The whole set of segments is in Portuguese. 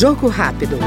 Jogo rápido.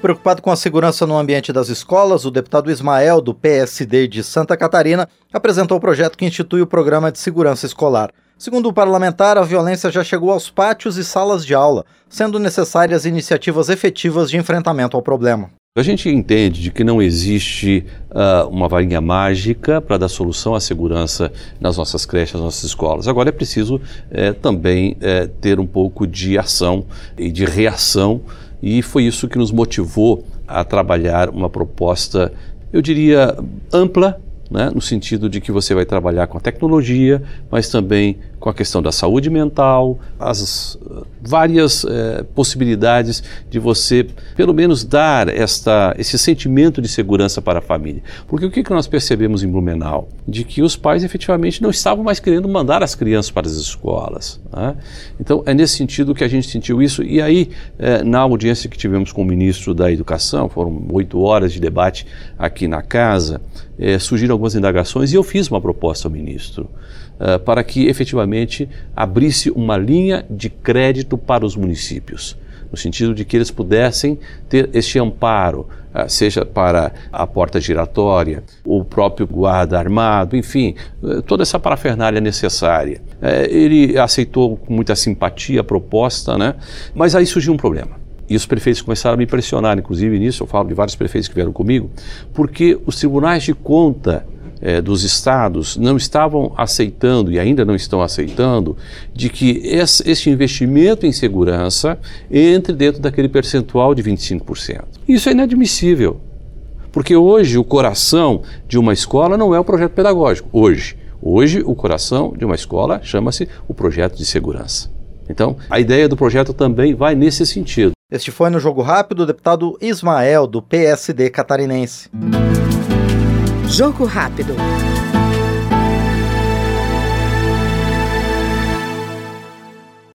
Preocupado com a segurança no ambiente das escolas, o deputado Ismael, do PSD de Santa Catarina, apresentou o projeto que institui o Programa de Segurança Escolar. Segundo o parlamentar, a violência já chegou aos pátios e salas de aula, sendo necessárias iniciativas efetivas de enfrentamento ao problema. A gente entende de que não existe uh, uma varinha mágica para dar solução à segurança nas nossas creches, nas nossas escolas. Agora é preciso eh, também eh, ter um pouco de ação e de reação e foi isso que nos motivou a trabalhar uma proposta, eu diria, ampla, né, no sentido de que você vai trabalhar com a tecnologia, mas também com a questão da saúde mental, as várias uh, possibilidades de você, pelo menos, dar esta, esse sentimento de segurança para a família. Porque o que, que nós percebemos em Blumenau? De que os pais efetivamente não estavam mais querendo mandar as crianças para as escolas. Né? Então, é nesse sentido que a gente sentiu isso. E aí, eh, na audiência que tivemos com o ministro da Educação, foram oito horas de debate aqui na casa, eh, surgiram algumas indagações e eu fiz uma proposta ao ministro. Uh, para que efetivamente abrisse uma linha de crédito para os municípios, no sentido de que eles pudessem ter este amparo, uh, seja para a porta giratória, o próprio guarda armado, enfim, toda essa parafernália necessária. Ele aceitou com muita simpatia a proposta, né? mas aí surgiu um problema. E os prefeitos começaram a me pressionar, inclusive nisso, eu falo de vários prefeitos que vieram comigo, porque os tribunais de conta eh, dos estados não estavam aceitando e ainda não estão aceitando de que esse, este investimento em segurança entre dentro daquele percentual de 25%. Isso é inadmissível. Porque hoje o coração de uma escola não é o projeto pedagógico. Hoje. Hoje o coração de uma escola chama-se o projeto de segurança. Então, a ideia do projeto também vai nesse sentido. Este foi no Jogo Rápido o deputado Ismael, do PSD catarinense. Jogo rápido.